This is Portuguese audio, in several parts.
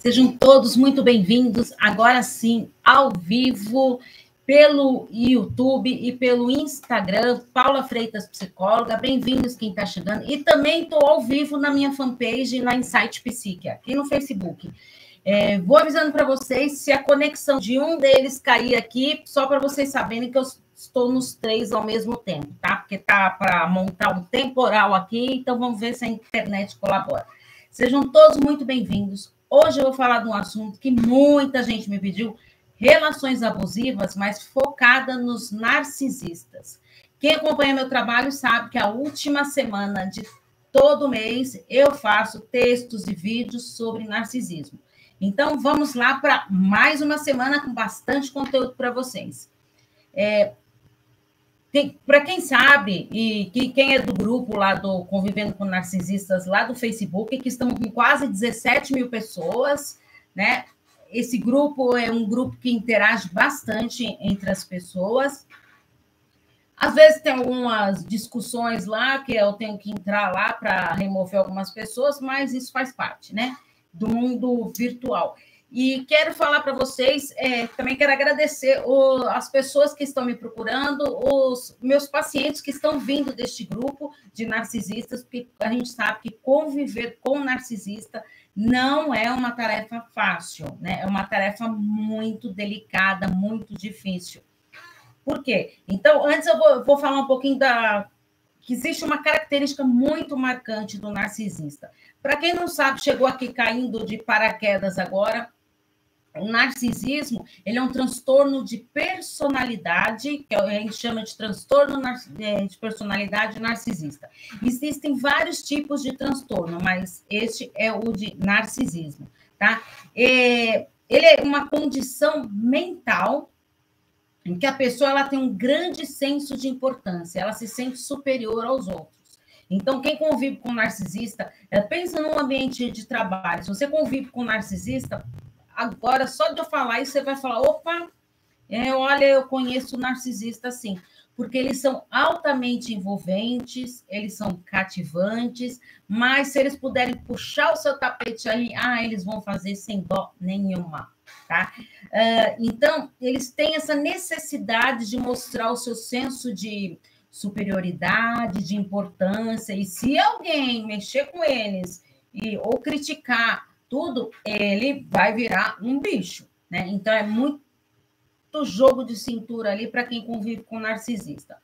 Sejam todos muito bem-vindos, agora sim, ao vivo, pelo YouTube e pelo Instagram, Paula Freitas Psicóloga. Bem-vindos quem está chegando. E também estou ao vivo na minha fanpage, na Insight Psique, aqui no Facebook. É, vou avisando para vocês se a conexão de um deles cair aqui, só para vocês saberem que eu estou nos três ao mesmo tempo, tá? Porque tá para montar um temporal aqui, então vamos ver se a internet colabora. Sejam todos muito bem-vindos. Hoje eu vou falar de um assunto que muita gente me pediu, relações abusivas, mas focada nos narcisistas. Quem acompanha meu trabalho sabe que a última semana de todo mês eu faço textos e vídeos sobre narcisismo. Então vamos lá para mais uma semana com bastante conteúdo para vocês. É, para quem sabe, e que, quem é do grupo lá do Convivendo com Narcisistas, lá do Facebook, que estão com quase 17 mil pessoas, né? Esse grupo é um grupo que interage bastante entre as pessoas. Às vezes tem algumas discussões lá que eu tenho que entrar lá para remover algumas pessoas, mas isso faz parte, né? Do mundo virtual. E quero falar para vocês, é, também quero agradecer o, as pessoas que estão me procurando, os meus pacientes que estão vindo deste grupo de narcisistas, porque a gente sabe que conviver com narcisista não é uma tarefa fácil, né? É uma tarefa muito delicada, muito difícil. Por quê? Então, antes eu vou, vou falar um pouquinho da. que existe uma característica muito marcante do narcisista. Para quem não sabe, chegou aqui caindo de paraquedas agora, o narcisismo ele é um transtorno de personalidade, que a gente chama de transtorno é, de personalidade narcisista. Existem vários tipos de transtorno, mas este é o de narcisismo, tá? É, ele é uma condição mental em que a pessoa ela tem um grande senso de importância, ela se sente superior aos outros. Então, quem convive com narcisista, é, pensa num ambiente de trabalho. Se você convive com narcisista, agora, só de eu falar isso, você vai falar: opa, é, olha, eu conheço narcisista assim, porque eles são altamente envolventes, eles são cativantes, mas se eles puderem puxar o seu tapete aí, ah, eles vão fazer sem dó nenhuma, tá? Uh, então, eles têm essa necessidade de mostrar o seu senso de superioridade, de importância, e se alguém mexer com eles e, ou criticar tudo, ele vai virar um bicho, né? Então é muito jogo de cintura ali para quem convive com narcisista.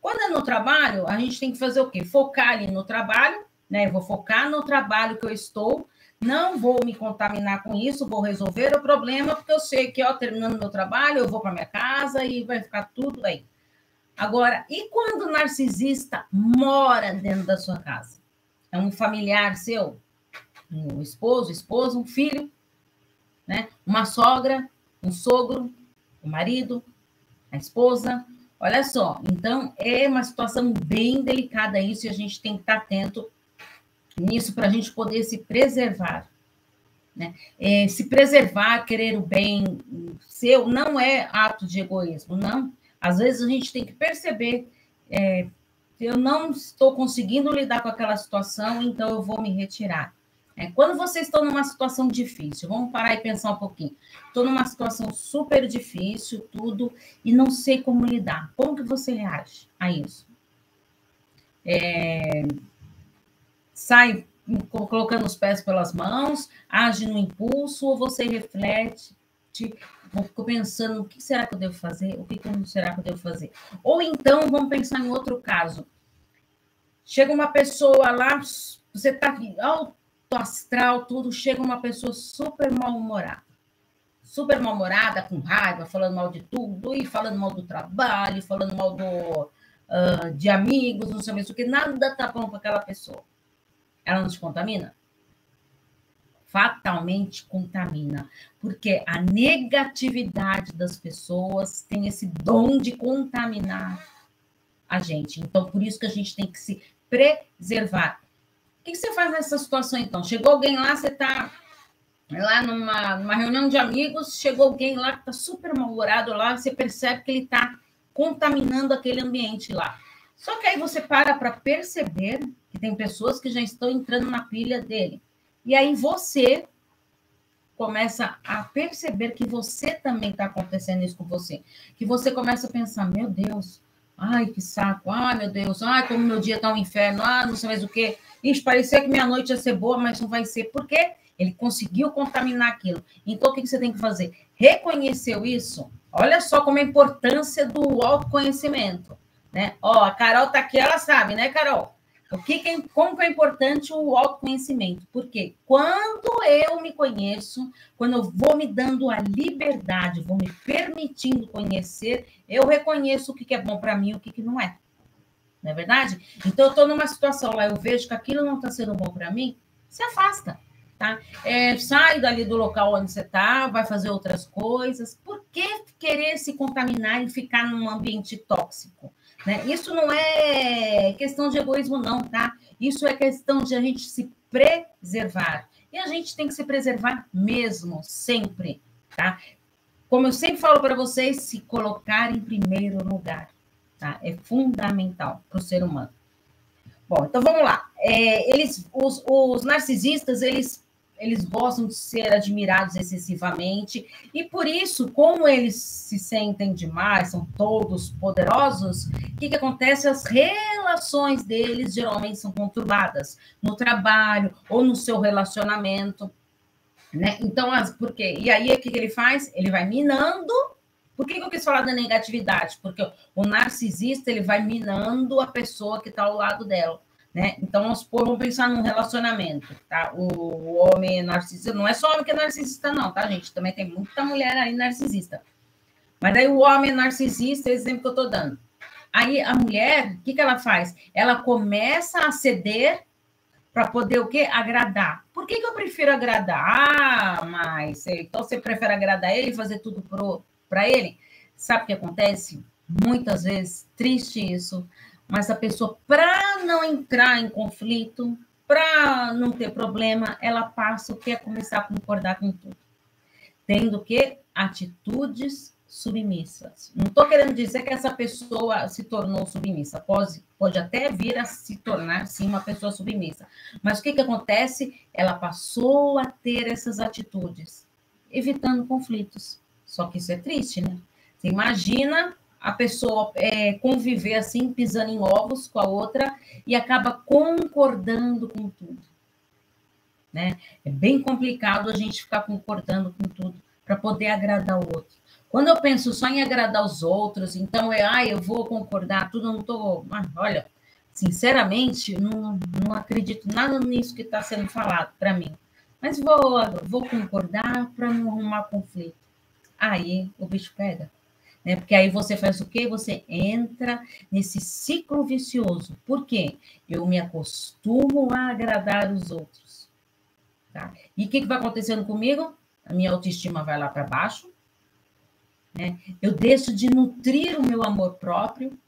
Quando é no trabalho, a gente tem que fazer o quê? Focar ali no trabalho, né? Eu vou focar no trabalho que eu estou, não vou me contaminar com isso, vou resolver o problema, porque eu sei que, ó, terminando meu trabalho, eu vou para minha casa e vai ficar tudo aí. Agora, e quando o narcisista mora dentro da sua casa? É um familiar seu? Um esposo, esposa, um filho, né? uma sogra, um sogro, o um marido, a esposa. Olha só, então é uma situação bem delicada isso e a gente tem que estar atento nisso para a gente poder se preservar. Né? É, se preservar, querer o bem seu, não é ato de egoísmo, não. Às vezes a gente tem que perceber, é, eu não estou conseguindo lidar com aquela situação, então eu vou me retirar. É, quando vocês estão numa situação difícil, vamos parar e pensar um pouquinho. Estou numa situação super difícil, tudo, e não sei como lidar. Como que você reage a isso? É, sai colocando os pés pelas mãos, age no impulso, ou você reflete, ficou pensando o que será que eu devo fazer, o que será que eu devo fazer. Ou então, vamos pensar em outro caso. Chega uma pessoa lá, você está astral, tudo, chega uma pessoa super mal-humorada. Super mal-humorada, com raiva, falando mal de tudo, e falando mal do trabalho, falando mal do, uh, de amigos, não sei mais o que, nada tá bom para aquela pessoa. Ela não contamina? Fatalmente contamina, porque a negatividade das pessoas tem esse dom de contaminar a gente. Então, por isso que a gente tem que se preservar que, que você faz nessa situação, então? Chegou alguém lá, você está lá numa, numa reunião de amigos, chegou alguém lá que está super mal-humorado lá, você percebe que ele está contaminando aquele ambiente lá. Só que aí você para para perceber que tem pessoas que já estão entrando na pilha dele. E aí você começa a perceber que você também está acontecendo isso com você. Que você começa a pensar, meu Deus, ai, que saco, ai, meu Deus, ai, como meu dia está um inferno, ah, não sei mais o quê. Parecia que minha noite ia ser boa, mas não vai ser. Por quê? Ele conseguiu contaminar aquilo. Então, o que você tem que fazer? Reconheceu isso? Olha só como é a importância do autoconhecimento. Né? Ó, a Carol está aqui, ela sabe, né, Carol? O que, que é, como que é importante o autoconhecimento? Porque quando eu me conheço, quando eu vou me dando a liberdade, vou me permitindo conhecer, eu reconheço o que, que é bom para mim e o que, que não é. Não é verdade? Então, eu estou numa situação lá, eu vejo que aquilo não está sendo bom para mim, se afasta. Tá? É, sai dali do local onde você está, vai fazer outras coisas. Por que querer se contaminar e ficar num ambiente tóxico? Né? Isso não é questão de egoísmo, não, tá? Isso é questão de a gente se preservar. E a gente tem que se preservar mesmo, sempre, tá? Como eu sempre falo para vocês, se colocar em primeiro lugar, tá? É fundamental para o ser humano. Bom, então vamos lá. É, eles, os, os narcisistas, eles eles gostam de ser admirados excessivamente, e por isso, como eles se sentem demais, são todos poderosos, o que, que acontece? As relações deles geralmente são conturbadas no trabalho ou no seu relacionamento. Né? Então, as, por quê? E aí, o que, que ele faz? Ele vai minando. Por que, que eu quis falar da negatividade? Porque o narcisista ele vai minando a pessoa que está ao lado dela. Né? Então, vamos, supor, vamos pensar num relacionamento, tá? O homem narcisista, não é só homem que é narcisista, não, tá, gente? Também tem muita mulher aí narcisista. Mas aí o homem narcisista, é exemplo que eu estou dando. Aí a mulher, o que, que ela faz? Ela começa a ceder para poder o quê? Agradar. Por que, que eu prefiro agradar? Ah, mas então você prefere agradar ele e fazer tudo para ele? Sabe o que acontece? Muitas vezes, triste isso, mas a pessoa, para não entrar em conflito, para não ter problema, ela passa o que é começar a concordar com tudo. Tendo que atitudes submissas. Não estou querendo dizer que essa pessoa se tornou submissa. Pode, pode até vir a se tornar, sim, uma pessoa submissa. Mas o que, que acontece? Ela passou a ter essas atitudes, evitando conflitos. Só que isso é triste, né? Você imagina a pessoa é, conviver assim, pisando em ovos com a outra e acaba concordando com tudo. Né? É bem complicado a gente ficar concordando com tudo para poder agradar o outro. Quando eu penso só em agradar os outros, então é, ah, eu vou concordar, tudo, não estou. Ah, olha, sinceramente, não, não acredito nada nisso que está sendo falado para mim. Mas vou, vou concordar para não arrumar conflito. Aí o bicho pega né? Porque aí você faz o quê? Você entra nesse ciclo vicioso. Por quê? Eu me acostumo a agradar os outros. Tá? E o que, que vai acontecendo comigo? A minha autoestima vai lá para baixo. Né? Eu deixo de nutrir o meu amor próprio.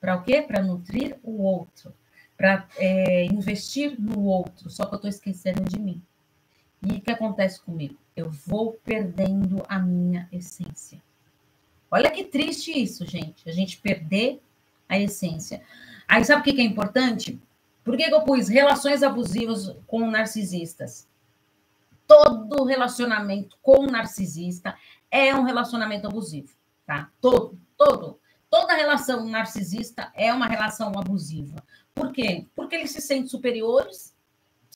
Para o quê? Para nutrir o outro. Para é, investir no outro. Só que eu estou esquecendo de mim. E o que acontece comigo? Eu vou perdendo a minha essência. Olha que triste isso, gente. A gente perder a essência. Aí sabe o que é importante? Por que, eu pus relações abusivas com narcisistas? Todo relacionamento com narcisista é um relacionamento abusivo, tá? Todo, todo. Toda relação narcisista é uma relação abusiva. Por quê? Porque eles se sentem superiores,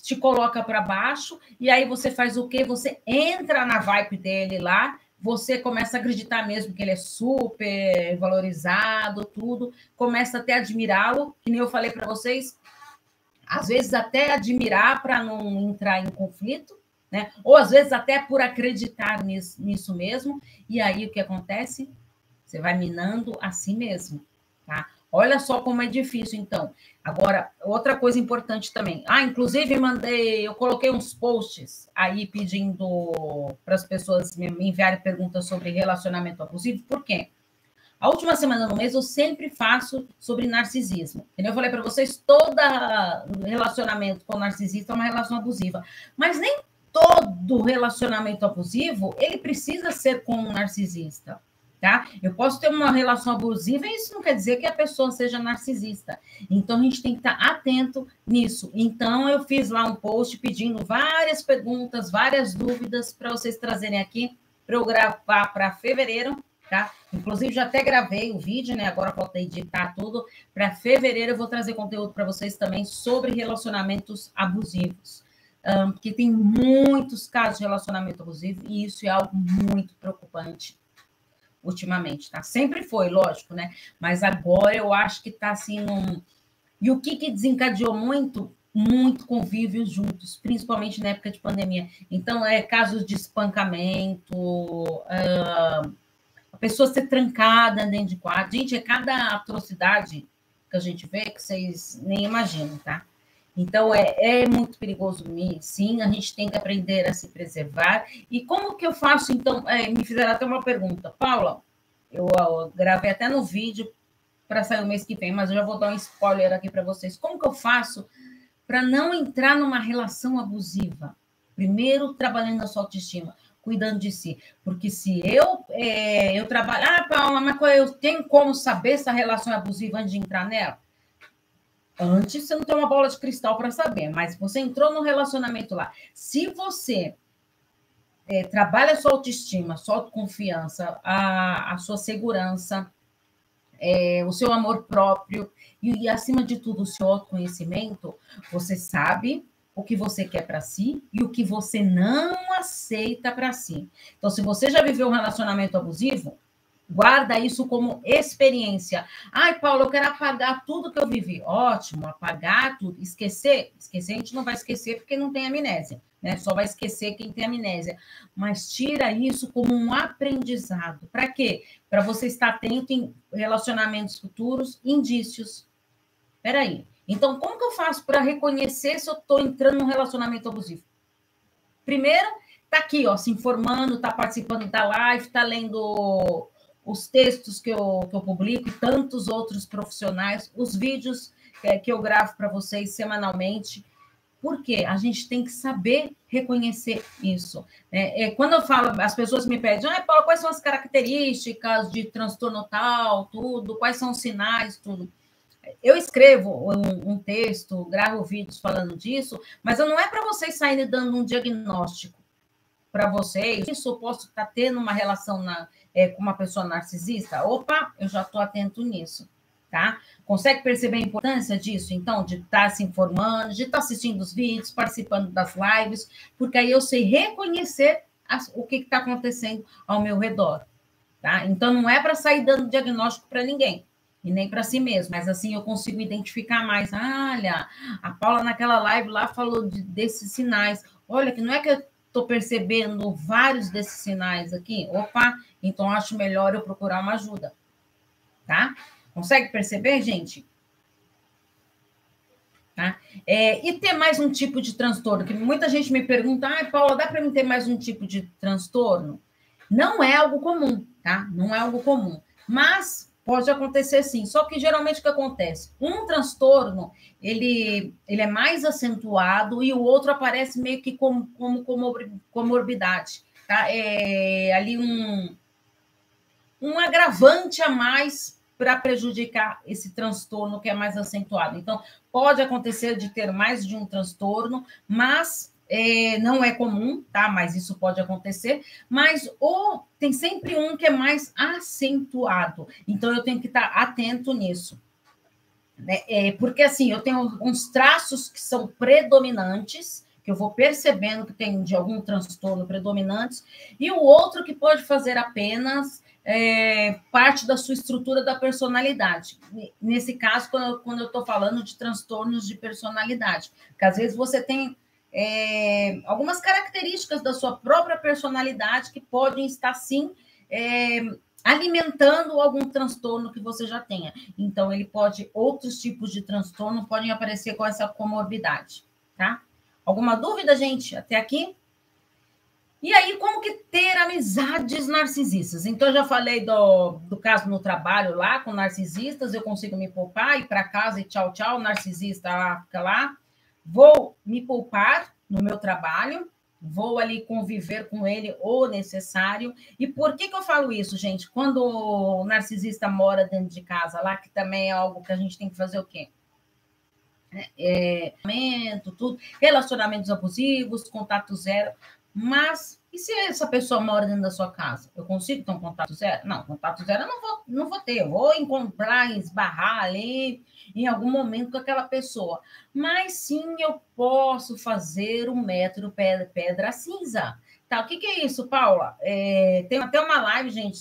te coloca para baixo, e aí você faz o quê? Você entra na vibe dele lá você começa a acreditar mesmo que ele é super valorizado, tudo, começa até a admirá-lo, que nem eu falei para vocês, às vezes até admirar para não entrar em conflito, né? Ou às vezes até por acreditar nisso, nisso mesmo, e aí o que acontece? Você vai minando a si mesmo, tá? Olha só como é difícil, então. Agora, outra coisa importante também. Ah, inclusive, mandei, eu coloquei uns posts aí pedindo para as pessoas me enviarem perguntas sobre relacionamento abusivo. Por quê? A última semana do mês eu sempre faço sobre narcisismo. Eu falei para vocês, todo relacionamento com narcisista é uma relação abusiva. Mas nem todo relacionamento abusivo, ele precisa ser com um narcisista. Tá? Eu posso ter uma relação abusiva e isso não quer dizer que a pessoa seja narcisista. Então, a gente tem que estar atento nisso. Então, eu fiz lá um post pedindo várias perguntas, várias dúvidas para vocês trazerem aqui para eu gravar para fevereiro, tá? Inclusive, já até gravei o vídeo, né? Agora falta editar tudo. Para fevereiro, eu vou trazer conteúdo para vocês também sobre relacionamentos abusivos. Um, porque tem muitos casos de relacionamento abusivo e isso é algo muito preocupante ultimamente, tá? Sempre foi, lógico, né? Mas agora eu acho que tá assim num. E o que, que desencadeou muito? Muito convívio juntos, principalmente na época de pandemia. Então, é casos de espancamento, uh, a pessoa ser trancada dentro de quarto. Gente, é cada atrocidade que a gente vê que vocês nem imaginam, tá? Então, é, é muito perigoso, sim, a gente tem que aprender a se preservar. E como que eu faço, então? É, me fizeram até uma pergunta. Paula, eu, eu gravei até no vídeo para sair o mês que vem, mas eu já vou dar um spoiler aqui para vocês. Como que eu faço para não entrar numa relação abusiva? Primeiro, trabalhando a sua autoestima, cuidando de si. Porque se eu, é, eu trabalho... Ah, Paula, mas eu tenho como saber se a relação é abusiva antes de entrar nela? Antes você não tem uma bola de cristal para saber, mas você entrou no relacionamento lá. Se você é, trabalha a sua autoestima, sua autoconfiança, a, a sua segurança, é, o seu amor próprio e, e, acima de tudo, o seu autoconhecimento, você sabe o que você quer para si e o que você não aceita para si. Então, se você já viveu um relacionamento abusivo, Guarda isso como experiência. Ai, Paulo, eu quero apagar tudo que eu vivi. Ótimo, apagar tudo. Esquecer? Esquecer a gente não vai esquecer porque não tem amnésia, né? Só vai esquecer quem tem amnésia. Mas tira isso como um aprendizado. Para quê? Para você estar atento em relacionamentos futuros, indícios. Peraí. Então, como que eu faço para reconhecer se eu estou entrando num relacionamento abusivo? Primeiro, tá aqui, ó, se informando, tá participando da live, tá lendo os textos que eu, que eu publico tantos outros profissionais, os vídeos é, que eu gravo para vocês semanalmente. Porque a gente tem que saber reconhecer isso. É, é, quando eu falo, as pessoas me pedem, ah, Paulo, quais são as características de transtorno tal, tudo, quais são os sinais, tudo. Eu escrevo um, um texto, gravo vídeos falando disso, mas não é para vocês saírem dando um diagnóstico para vocês. Isso eu posso estar tá tendo uma relação na, é, com uma pessoa narcisista, opa, eu já estou atento nisso, tá? Consegue perceber a importância disso, então, de estar tá se informando, de estar tá assistindo os vídeos, participando das lives, porque aí eu sei reconhecer as, o que está acontecendo ao meu redor, tá? Então, não é para sair dando diagnóstico para ninguém, e nem para si mesmo, mas assim eu consigo identificar mais. Ah, olha, a Paula naquela live lá falou de, desses sinais. Olha, que não é que estou percebendo vários desses sinais aqui. Opa, então acho melhor eu procurar uma ajuda. Tá? Consegue perceber, gente? Tá? É, e ter mais um tipo de transtorno, que muita gente me pergunta, ah, Paula, dá para mim ter mais um tipo de transtorno? Não é algo comum, tá? Não é algo comum. Mas Pode acontecer sim, só que geralmente o que acontece? Um transtorno, ele, ele é mais acentuado e o outro aparece meio que como, como, como comorbidade, tá? É ali um, um agravante a mais para prejudicar esse transtorno que é mais acentuado. Então, pode acontecer de ter mais de um transtorno, mas é, não é comum, tá? Mas isso pode acontecer. Mas ou tem sempre um que é mais acentuado. Então eu tenho que estar atento nisso. Né? É, porque assim, eu tenho uns traços que são predominantes, que eu vou percebendo que tem de algum transtorno predominantes, e o outro que pode fazer apenas é, parte da sua estrutura da personalidade. Nesse caso, quando eu estou falando de transtornos de personalidade, porque às vezes você tem é, algumas características da sua própria personalidade que podem estar, sim, é, alimentando algum transtorno que você já tenha. Então, ele pode, outros tipos de transtorno podem aparecer com essa comorbidade, tá? Alguma dúvida, gente, até aqui? E aí, como que ter amizades narcisistas? Então, eu já falei do, do caso no trabalho lá com narcisistas, eu consigo me poupar, ir para casa e tchau, tchau, narcisista lá, fica lá. Vou me poupar no meu trabalho, vou ali conviver com ele o necessário. E por que, que eu falo isso, gente? Quando o narcisista mora dentro de casa lá, que também é algo que a gente tem que fazer o quê? É, tudo, relacionamentos abusivos, contato zero, mas e se essa pessoa mora dentro da sua casa? Eu consigo ter um contato zero? Não, contato zero eu não vou, não vou ter. Eu vou encontrar, esbarrar ali em algum momento com aquela pessoa. Mas sim, eu posso fazer o método pedra, pedra cinza. Tá, o que, que é isso, Paula? É, tem até uma live, gente,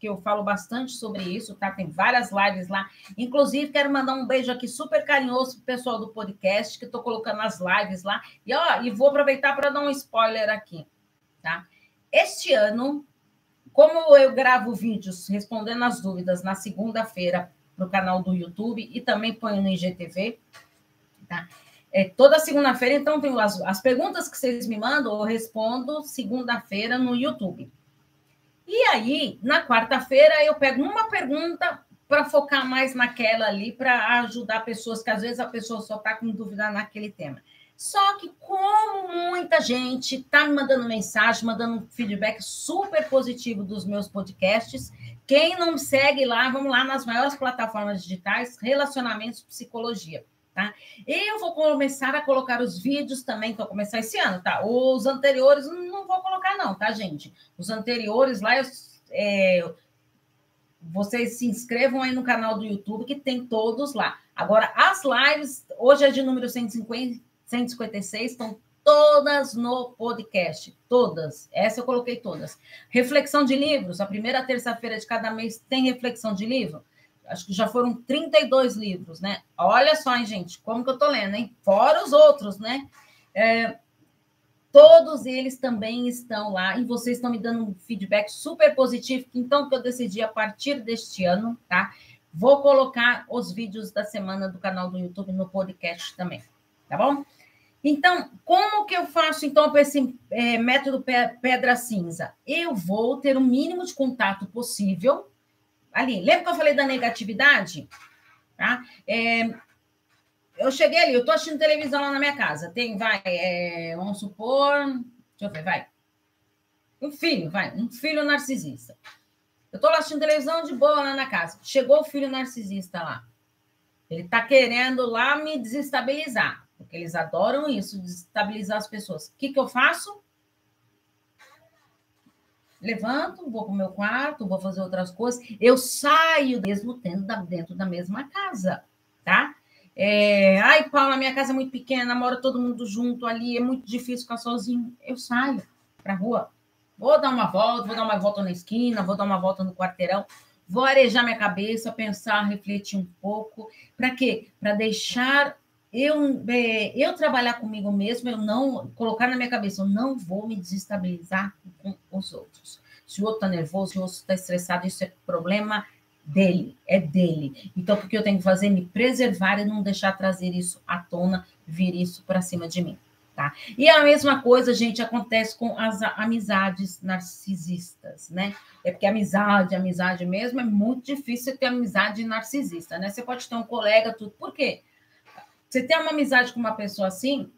que eu falo bastante sobre isso, tá? Tem várias lives lá. Inclusive, quero mandar um beijo aqui super carinhoso pro pessoal do podcast, que estou colocando as lives lá. E, ó, e vou aproveitar para dar um spoiler aqui tá? Este ano, como eu gravo vídeos respondendo as dúvidas na segunda-feira para o canal do YouTube e também ponho no IGTV, tá? É, toda segunda-feira, então, tem as, as perguntas que vocês me mandam, eu respondo segunda-feira no YouTube. E aí, na quarta-feira, eu pego uma pergunta para focar mais naquela ali, para ajudar pessoas, que às vezes a pessoa só está com dúvida naquele tema. Só que, como muita gente está me mandando mensagem, mandando um feedback super positivo dos meus podcasts, quem não me segue lá, vamos lá nas maiores plataformas digitais, Relacionamentos Psicologia. Tá? Eu vou começar a colocar os vídeos também, que vou começar esse ano, tá? Os anteriores não vou colocar, não, tá, gente? Os anteriores lá, eu, é, vocês se inscrevam aí no canal do YouTube, que tem todos lá. Agora, as lives, hoje é de número 150, 156 estão todas no podcast, todas. Essa eu coloquei todas. Reflexão de livros, a primeira terça-feira de cada mês tem reflexão de livro. Acho que já foram 32 livros, né? Olha só, hein, gente, como que eu tô lendo, hein? Fora os outros, né? É, todos eles também estão lá e vocês estão me dando um feedback super positivo. Então, que eu decidi a partir deste ano, tá? Vou colocar os vídeos da semana do canal do YouTube no podcast também, tá bom? Então, como que eu faço, então, para esse é, método pedra cinza? Eu vou ter o mínimo de contato possível ali. Lembra que eu falei da negatividade? Tá? É, eu cheguei ali, eu estou assistindo televisão lá na minha casa. Tem, vai, é, vamos supor, deixa eu ver, vai. Um filho, vai, um filho narcisista. Eu estou lá assistindo televisão de boa lá na casa. Chegou o filho narcisista lá. Ele está querendo lá me desestabilizar porque eles adoram isso, desestabilizar as pessoas. O que, que eu faço? Levanto, vou para o meu quarto, vou fazer outras coisas. Eu saio mesmo tendo dentro da mesma casa, tá? É, Ai, Paula, minha casa é muito pequena, mora todo mundo junto ali, é muito difícil ficar sozinho. Eu saio para a rua. Vou dar uma volta, vou dar uma volta na esquina, vou dar uma volta no quarteirão, vou arejar minha cabeça, pensar, refletir um pouco. Para quê? Para deixar eu, é, eu trabalhar comigo mesmo, eu não colocar na minha cabeça, eu não vou me desestabilizar com os outros. Se o outro está nervoso, se o outro está estressado, isso é problema dele, é dele. Então, o que eu tenho que fazer? Me preservar e não deixar trazer isso à tona, vir isso para cima de mim. Tá? E a mesma coisa, gente, acontece com as amizades narcisistas, né? É porque amizade, amizade mesmo, é muito difícil ter amizade narcisista, né? Você pode ter um colega, tudo. Por quê? Você tem uma amizade com uma pessoa assim,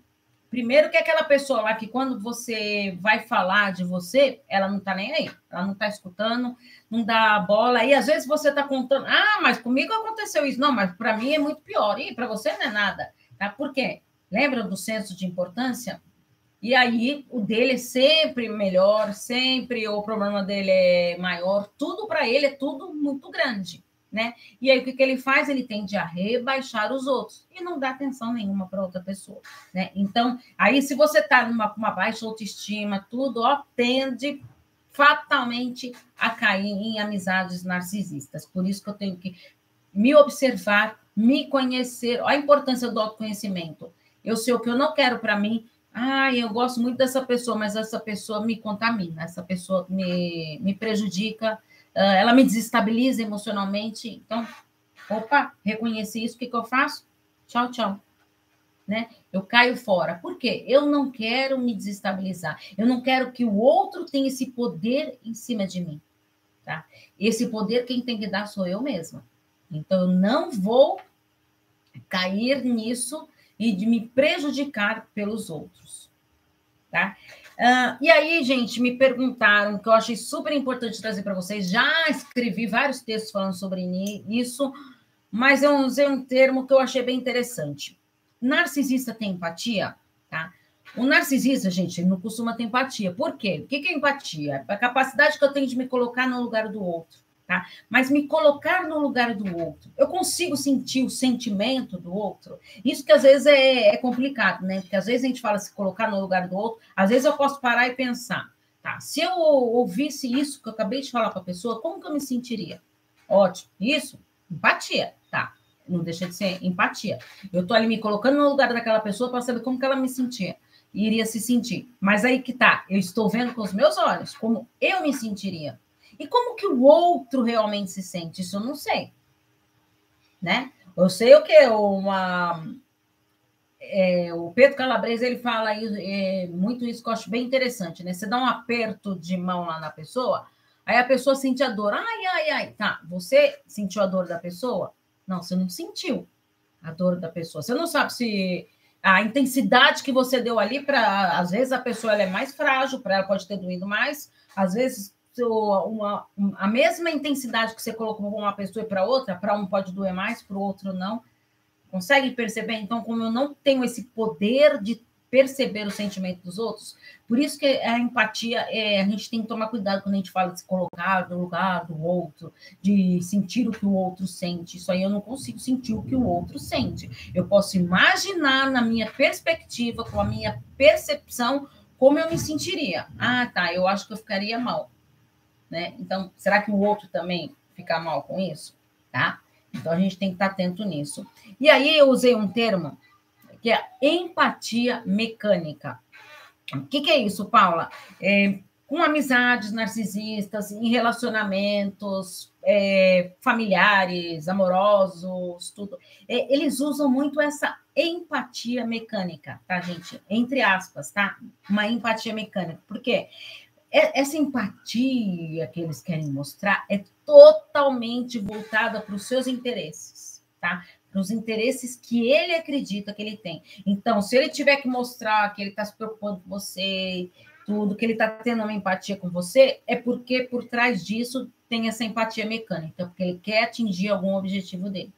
primeiro que é aquela pessoa lá que quando você vai falar de você, ela não tá nem aí, ela não tá escutando, não dá bola. E às vezes você tá contando, ah, mas comigo aconteceu isso. Não, mas para mim é muito pior. E para você não é nada, tá? Por quê? Lembra do senso de importância? E aí o dele é sempre melhor, sempre o problema dele é maior, tudo para ele é tudo muito grande né? E aí o que, que ele faz? Ele tende a rebaixar os outros e não dá atenção nenhuma para outra pessoa, né? Então, aí se você está numa uma baixa autoestima, tudo, ó, tende fatalmente a cair em amizades narcisistas. Por isso que eu tenho que me observar, me conhecer, olha a importância do autoconhecimento. Eu sei o que eu não quero para mim. Ah, eu gosto muito dessa pessoa, mas essa pessoa me contamina, essa pessoa me, me prejudica, ela me desestabiliza emocionalmente. Então, opa, reconheci isso, o que, que eu faço? Tchau, tchau. Né? Eu caio fora. Por quê? Eu não quero me desestabilizar. Eu não quero que o outro tenha esse poder em cima de mim. Tá? Esse poder quem tem que dar sou eu mesma. Então, eu não vou cair nisso e de me prejudicar pelos outros. tá? Uh, e aí, gente, me perguntaram, que eu achei super importante trazer para vocês. Já escrevi vários textos falando sobre isso, mas eu usei um termo que eu achei bem interessante. Narcisista tem empatia? Tá? O narcisista, gente, ele não costuma ter empatia. Por quê? O que é empatia? É a capacidade que eu tenho de me colocar no lugar do outro. Tá? Mas me colocar no lugar do outro. Eu consigo sentir o sentimento do outro. Isso que às vezes é, é, complicado, né? Porque às vezes a gente fala se colocar no lugar do outro, às vezes eu posso parar e pensar, tá? Se eu ouvisse isso que eu acabei de falar para a pessoa, como que eu me sentiria? Ótimo. Isso, empatia, tá? Não deixa de ser empatia. Eu estou ali me colocando no lugar daquela pessoa para saber como que ela me sentia iria se sentir. Mas aí que tá, eu estou vendo com os meus olhos como eu me sentiria. E como que o outro realmente se sente? Isso eu não sei. Né? Eu sei o que uma é, o Pedro Calabresa ele fala é, muito isso que eu acho bem interessante, né? Você dá um aperto de mão lá na pessoa, aí a pessoa sente a dor. Ai, ai, ai. Tá, você sentiu a dor da pessoa? Não, você não sentiu a dor da pessoa. Você não sabe se a intensidade que você deu ali para às vezes a pessoa é mais frágil, para ela pode ter doído mais, às vezes uma, a mesma intensidade que você colocou para uma pessoa e para outra, para um pode doer mais, para o outro não. Consegue perceber? Então, como eu não tenho esse poder de perceber o sentimento dos outros. Por isso que a empatia, é, a gente tem que tomar cuidado quando a gente fala de se colocar no lugar do outro, de sentir o que o outro sente. Isso aí eu não consigo sentir o que o outro sente. Eu posso imaginar na minha perspectiva, com a minha percepção, como eu me sentiria. Ah, tá, eu acho que eu ficaria mal. Né? Então, será que o outro também fica mal com isso? Tá? Então a gente tem que estar atento nisso. E aí eu usei um termo que é empatia mecânica. O que, que é isso, Paula? É, com amizades narcisistas, em relacionamentos é, familiares, amorosos, tudo. É, eles usam muito essa empatia mecânica, tá, gente? Entre aspas, tá? Uma empatia mecânica. Por quê? É, essa empatia que eles querem mostrar é totalmente voltada para os seus interesses, tá? para os interesses que ele acredita que ele tem. Então, se ele tiver que mostrar que ele está se preocupando com você, tudo, que ele está tendo uma empatia com você, é porque por trás disso tem essa empatia mecânica, porque ele quer atingir algum objetivo dele.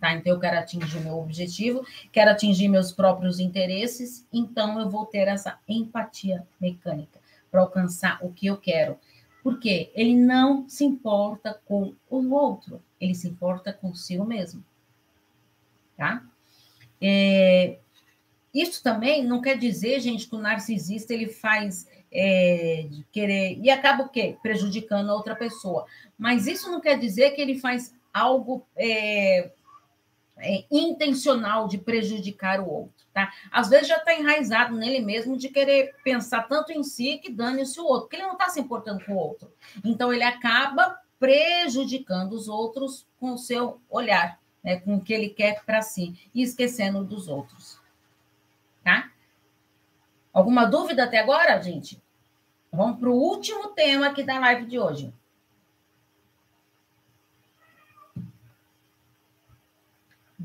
Tá? Então, eu quero atingir meu objetivo, quero atingir meus próprios interesses, então eu vou ter essa empatia mecânica para alcançar o que eu quero. Porque ele não se importa com o outro, ele se importa consigo mesmo. Tá? É, isso também não quer dizer, gente, que o narcisista ele faz é, de querer e acaba o quê? Prejudicando a outra pessoa. Mas isso não quer dizer que ele faz algo é, é, intencional de prejudicar o outro, tá? Às vezes já está enraizado nele mesmo de querer pensar tanto em si que dane-se o outro, porque ele não está se importando com o outro. Então ele acaba prejudicando os outros com o seu olhar, né, com o que ele quer para si e esquecendo dos outros. Tá? Alguma dúvida até agora, gente? Vamos para o último tema aqui da live de hoje.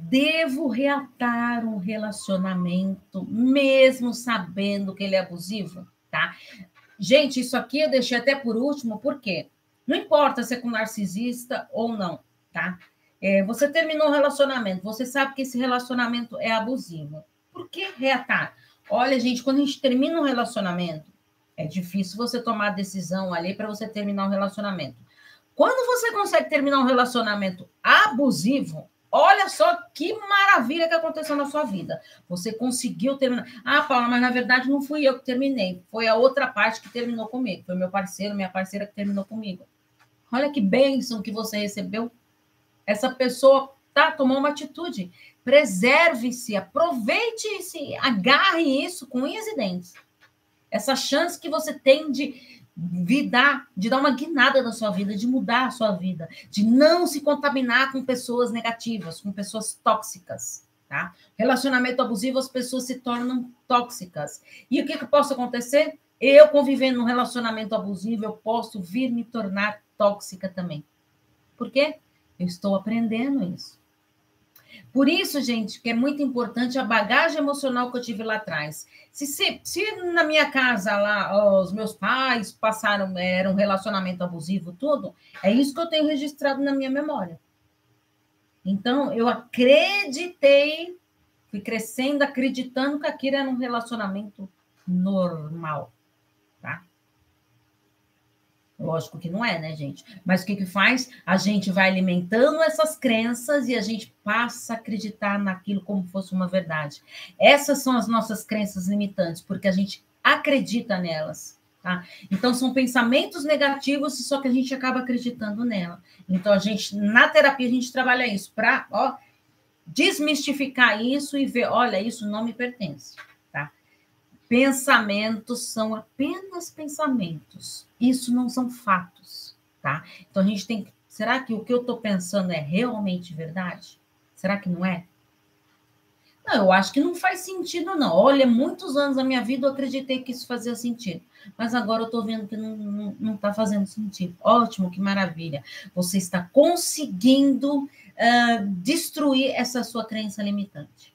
Devo reatar um relacionamento, mesmo sabendo que ele é abusivo? Tá? Gente, isso aqui eu deixei até por último, por quê? Não importa se é com narcisista ou não, tá? É, você terminou o relacionamento, você sabe que esse relacionamento é abusivo. Por que reatar? Olha, gente, quando a gente termina um relacionamento, é difícil você tomar a decisão ali para você terminar um relacionamento. Quando você consegue terminar um relacionamento abusivo, Olha só que maravilha que aconteceu na sua vida. Você conseguiu terminar. Ah, Paula, mas na verdade não fui eu que terminei. Foi a outra parte que terminou comigo. Foi meu parceiro, minha parceira que terminou comigo. Olha que bênção que você recebeu. Essa pessoa tá, tomou uma atitude. Preserve-se, aproveite-se, agarre isso com unhas e dentes. Essa chance que você tem de dar, de dar uma guinada na sua vida, de mudar a sua vida, de não se contaminar com pessoas negativas, com pessoas tóxicas. Tá? Relacionamento abusivo, as pessoas se tornam tóxicas. E o que, que possa acontecer? Eu convivendo num relacionamento abusivo, eu posso vir me tornar tóxica também. Por quê? Eu estou aprendendo isso. Por isso, gente, que é muito importante a bagagem emocional que eu tive lá atrás. Se, se, se na minha casa lá os meus pais passaram, era um relacionamento abusivo, tudo, é isso que eu tenho registrado na minha memória. Então, eu acreditei, fui crescendo acreditando que aquilo era um relacionamento normal. Lógico que não é, né, gente? Mas o que, que faz? A gente vai alimentando essas crenças e a gente passa a acreditar naquilo como fosse uma verdade. Essas são as nossas crenças limitantes, porque a gente acredita nelas. Tá? Então, são pensamentos negativos, só que a gente acaba acreditando nela. Então, a gente, na terapia, a gente trabalha isso para desmistificar isso e ver: olha, isso não me pertence. Pensamentos são apenas pensamentos. Isso não são fatos, tá? Então a gente tem que. Será que o que eu estou pensando é realmente verdade? Será que não é? Não, eu acho que não faz sentido, não. Olha, muitos anos da minha vida eu acreditei que isso fazia sentido, mas agora eu estou vendo que não está fazendo sentido. Ótimo, que maravilha. Você está conseguindo uh, destruir essa sua crença limitante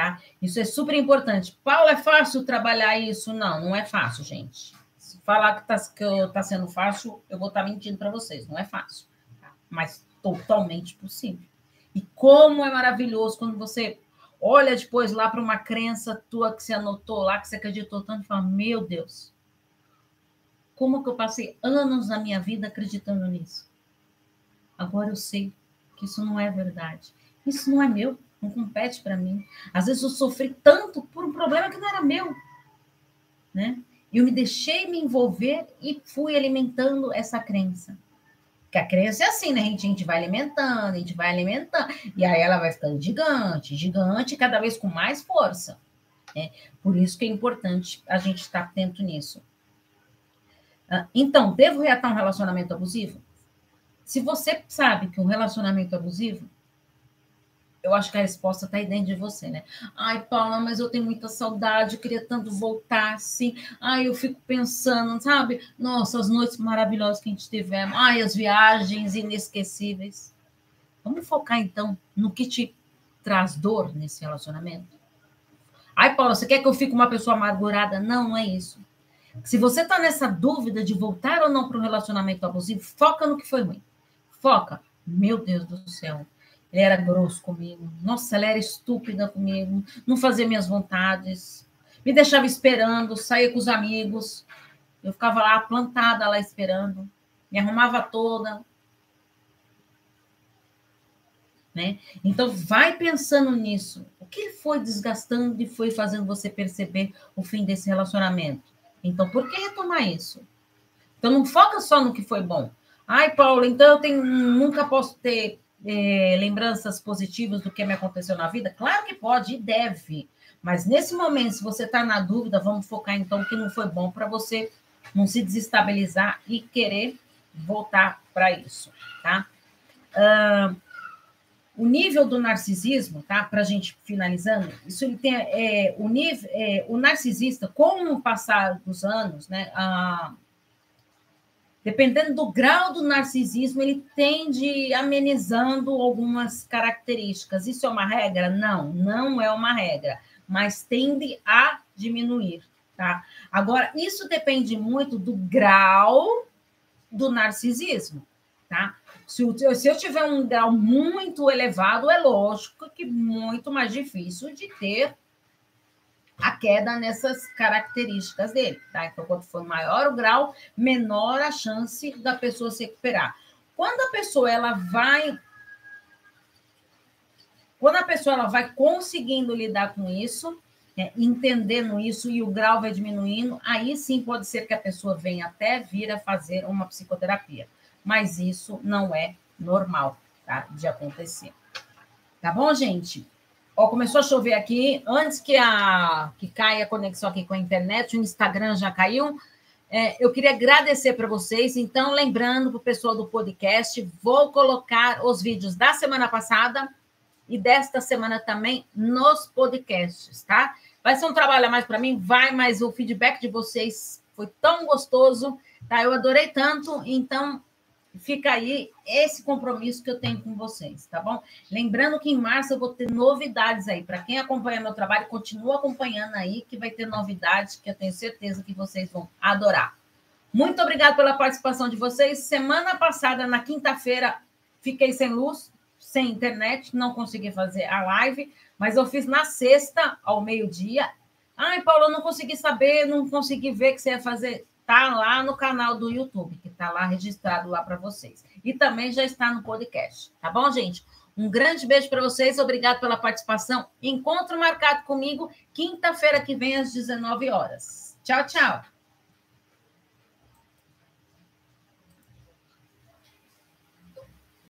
tá? Isso é super importante. Paulo, é fácil trabalhar isso? Não, não é fácil, gente. Se falar que tá, que tá sendo fácil, eu vou estar tá mentindo para vocês. Não é fácil, tá? mas totalmente possível. E como é maravilhoso quando você olha depois lá para uma crença tua que você anotou lá, que você acreditou tanto, e fala: Meu Deus, como que eu passei anos na minha vida acreditando nisso? Agora eu sei que isso não é verdade. Isso não é meu não compete para mim. Às vezes eu sofri tanto por um problema que não era meu, né? E eu me deixei me envolver e fui alimentando essa crença. Que a crença é assim, né? A gente, a gente vai alimentando, a gente vai alimentando, e aí ela vai ficando gigante, gigante, cada vez com mais força. Né? Por isso que é importante a gente estar atento nisso. Ah, então, devo reatar um relacionamento abusivo? Se você sabe que um relacionamento abusivo eu acho que a resposta está aí dentro de você, né? Ai, Paula, mas eu tenho muita saudade, queria tanto voltar, assim. Ai, eu fico pensando, sabe? Nossa, as noites maravilhosas que a gente tivemos. Ai, as viagens inesquecíveis. Vamos focar, então, no que te traz dor nesse relacionamento? Ai, Paula, você quer que eu fique uma pessoa amargurada? Não, não é isso. Se você está nessa dúvida de voltar ou não para um relacionamento abusivo, foca no que foi ruim. Foca. Meu Deus do céu ele era grosso comigo. Nossa, ela era estúpida comigo. Não fazia minhas vontades. Me deixava esperando, saía com os amigos. Eu ficava lá plantada lá esperando. Me arrumava toda. Né? Então vai pensando nisso. O que foi desgastando e foi fazendo você perceber o fim desse relacionamento? Então, por que retomar isso? Então não foca só no que foi bom. Ai, Paulo, então eu tenho, nunca posso ter é, lembranças positivas do que me aconteceu na vida? Claro que pode e deve. Mas nesse momento, se você está na dúvida, vamos focar então que não foi bom para você não se desestabilizar e querer voltar para isso, tá? Uh, o nível do narcisismo, tá? Para a gente finalizando, isso ele tem é, o nível, é, o narcisista, com o passar dos anos, né? Uh, dependendo do grau do narcisismo, ele tende amenizando algumas características. Isso é uma regra? Não, não é uma regra, mas tende a diminuir, tá? Agora, isso depende muito do grau do narcisismo, tá? Se eu, se eu tiver um grau muito elevado, é lógico que muito mais difícil de ter a queda nessas características dele, tá? Então, quanto for maior o grau, menor a chance da pessoa se recuperar. Quando a pessoa ela vai quando a pessoa ela vai conseguindo lidar com isso, né, entendendo isso e o grau vai diminuindo, aí sim pode ser que a pessoa venha até vir a fazer uma psicoterapia. Mas isso não é normal, tá? De acontecer. Tá bom, gente? Ó, começou a chover aqui. Antes que, a, que caia a conexão aqui com a internet, o Instagram já caiu. É, eu queria agradecer para vocês. Então, lembrando para o pessoal do podcast, vou colocar os vídeos da semana passada e desta semana também nos podcasts, tá? Vai ser um trabalho a mais para mim? Vai, mas o feedback de vocês foi tão gostoso, tá? Eu adorei tanto. Então, fica aí esse compromisso que eu tenho com vocês, tá bom? Lembrando que em março eu vou ter novidades aí. Para quem acompanha meu trabalho, continua acompanhando aí, que vai ter novidades que eu tenho certeza que vocês vão adorar. Muito obrigado pela participação de vocês. Semana passada, na quinta-feira, fiquei sem luz, sem internet, não consegui fazer a live, mas eu fiz na sexta, ao meio-dia. Ai, Paulo, eu não consegui saber, não consegui ver que você ia fazer. Tá lá no canal do YouTube, que tá lá registrado lá para vocês. E também já está no podcast, tá bom, gente? Um grande beijo para vocês, obrigado pela participação. Encontro marcado comigo quinta-feira que vem às 19 horas. Tchau, tchau.